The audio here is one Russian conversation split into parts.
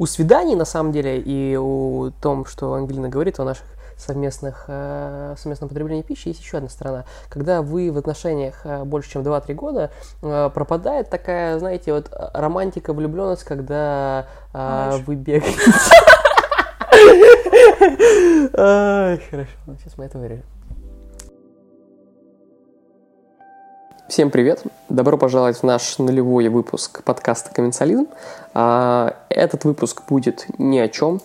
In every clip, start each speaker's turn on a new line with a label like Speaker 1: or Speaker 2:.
Speaker 1: у свиданий, на самом деле, и у том, что Ангелина говорит о наших совместных, э, совместном потреблении пищи, есть еще одна сторона. Когда вы в отношениях э, больше, чем 2-3 года, э, пропадает такая, знаете, вот романтика, влюбленность, когда э, вы бегаете. Хорошо, сейчас мы это вырежем. Всем привет! Добро пожаловать в наш нулевой выпуск подкаста «Комменциализм». А, этот выпуск будет ни о чем,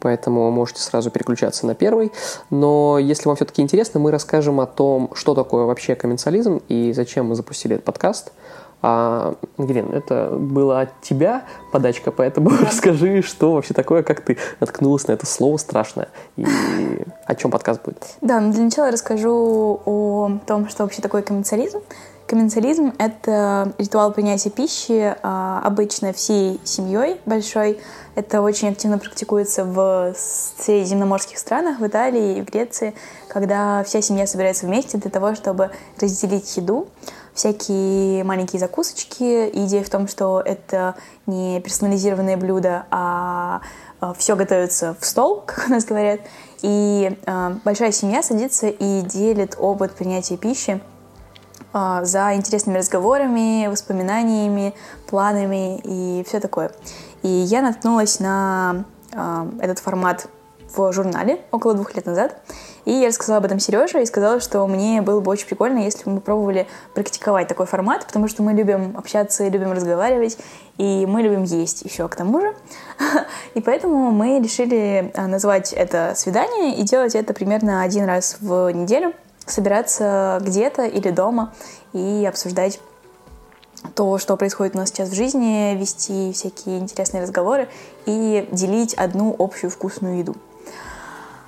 Speaker 1: поэтому можете сразу переключаться на первый. Но если вам все-таки интересно, мы расскажем о том, что такое вообще комменциализм и зачем мы запустили этот подкаст. А, Ангелин, это было от тебя подачка, поэтому да. расскажи, что вообще такое, как ты наткнулась на это слово страшное и о чем подкаст будет.
Speaker 2: Да, ну для начала расскажу о том, что вообще такое комменциализм. Комменциализм — это ритуал принятия пищи а, обычно всей семьей большой. Это очень активно практикуется в средиземноморских странах, в Италии и в Греции, когда вся семья собирается вместе для того, чтобы разделить еду, всякие маленькие закусочки. идея в том, что это не персонализированное блюдо, а, а все готовится в стол, как у нас говорят. И э, большая семья садится и делит опыт принятия пищи а, за интересными разговорами, воспоминаниями, планами и все такое. И я наткнулась на а, этот формат в журнале около двух лет назад. И я рассказала об этом Сереже и сказала, что мне было бы очень прикольно, если бы мы пробовали практиковать такой формат, потому что мы любим общаться любим разговаривать, и мы любим есть еще к тому же. И поэтому мы решили а, назвать это свидание и делать это примерно один раз в неделю собираться где-то или дома и обсуждать то, что происходит у нас сейчас в жизни, вести всякие интересные разговоры и делить одну общую вкусную еду.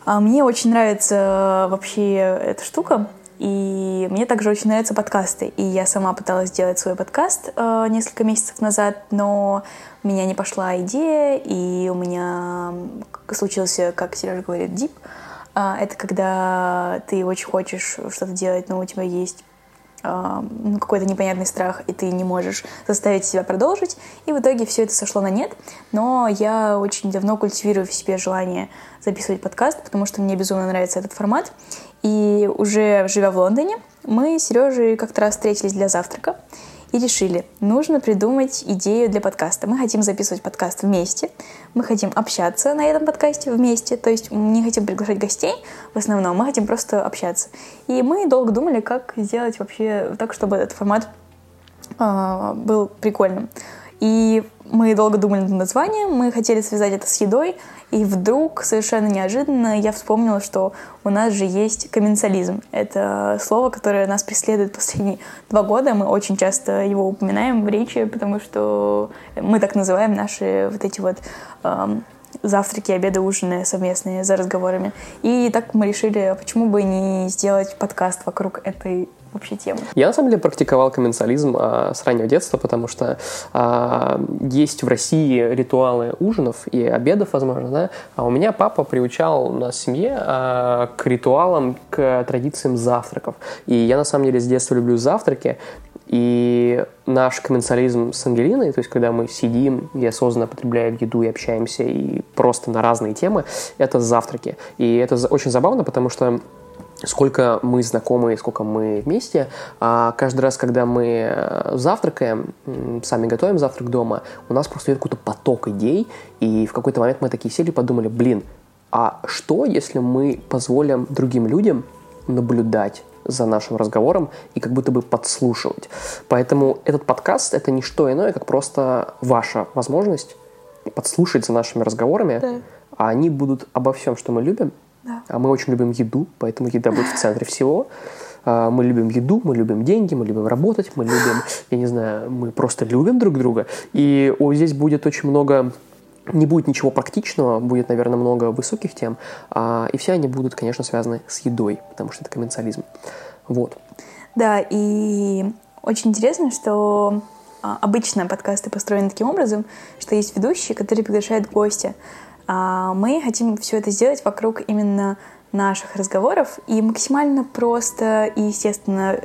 Speaker 2: А мне очень нравится вообще эта штука, и мне также очень нравятся подкасты. И я сама пыталась сделать свой подкаст э, несколько месяцев назад, но у меня не пошла идея, и у меня случился, как Сережа говорит, дип. А, это когда ты очень хочешь что-то делать, но у тебя есть ну, какой-то непонятный страх, и ты не можешь заставить себя продолжить. И в итоге все это сошло на нет. Но я очень давно культивирую в себе желание записывать подкаст, потому что мне безумно нравится этот формат. И уже живя в Лондоне, мы с Сережей как-то раз встретились для завтрака и решили, нужно придумать идею для подкаста. Мы хотим записывать подкаст вместе, мы хотим общаться на этом подкасте вместе, то есть не хотим приглашать гостей в основном, мы хотим просто общаться. И мы долго думали, как сделать вообще так, чтобы этот формат э, был прикольным. И мы долго думали над названием, мы хотели связать это с едой, и вдруг, совершенно неожиданно, я вспомнила, что у нас же есть комменциализм. Это слово, которое нас преследует последние два года. Мы очень часто его упоминаем в речи, потому что мы так называем наши вот эти вот эм, завтраки, обеды, ужины совместные за разговорами. И так мы решили, а почему бы не сделать подкаст вокруг этой вообще темы.
Speaker 1: Я на самом деле практиковал комменциализм а, с раннего детства, потому что а, есть в России ритуалы ужинов и обедов, возможно, да, а у меня папа приучал нас в семье а, к ритуалам, к традициям завтраков. И я на самом деле с детства люблю завтраки, и наш комменциализм с Ангелиной, то есть когда мы сидим и осознанно потребляем еду и общаемся и просто на разные темы, это завтраки. И это очень забавно, потому что сколько мы знакомы, сколько мы вместе. А каждый раз, когда мы э, завтракаем, сами готовим завтрак дома, у нас просто идет какой-то поток идей, и в какой-то момент мы такие сели и подумали, блин, а что, если мы позволим другим людям наблюдать за нашим разговором и как будто бы подслушивать. Поэтому этот подкаст — это не что иное, как просто ваша возможность подслушать за нашими разговорами, да. а они будут обо всем, что мы любим, да. А мы очень любим еду, поэтому еда будет в центре всего. А, мы любим еду, мы любим деньги, мы любим работать, мы любим, я не знаю, мы просто любим друг друга. И о, здесь будет очень много не будет ничего практичного, будет, наверное, много высоких тем, а, и все они будут, конечно, связаны с едой, потому что это комменциализм. Вот.
Speaker 2: Да, и очень интересно, что а, обычно подкасты построены таким образом, что есть ведущий, который приглашает гостя. А мы хотим все это сделать вокруг именно наших разговоров и максимально просто и естественно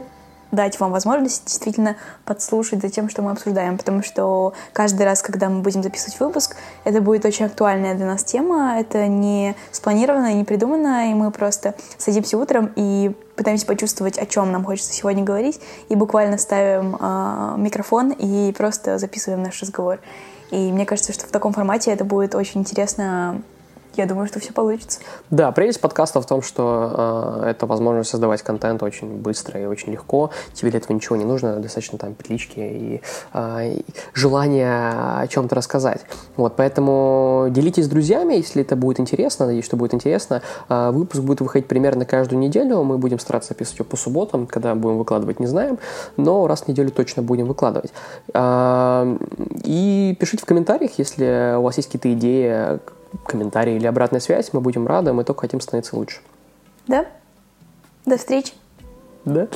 Speaker 2: дать вам возможность действительно подслушать за тем, что мы обсуждаем, потому что каждый раз, когда мы будем записывать выпуск, это будет очень актуальная для нас тема, это не спланировано, не придумано, и мы просто садимся утром и пытаемся почувствовать, о чем нам хочется сегодня говорить, и буквально ставим э, микрофон и просто записываем наш разговор. И мне кажется, что в таком формате это будет очень интересно я думаю, что все получится.
Speaker 1: Да, прелесть подкаста в том, что э, это возможность создавать контент очень быстро и очень легко. Тебе для этого ничего не нужно, достаточно там петлички и, э, и желание о чем-то рассказать. Вот, поэтому делитесь с друзьями, если это будет интересно, надеюсь, что будет интересно. Э, выпуск будет выходить примерно каждую неделю, мы будем стараться записывать его по субботам, когда будем выкладывать, не знаем, но раз в неделю точно будем выкладывать. Э, и пишите в комментариях, если у вас есть какие-то идеи, комментарии или обратная связь, мы будем рады, мы только хотим становиться лучше.
Speaker 2: Да. До встречи.
Speaker 1: Да.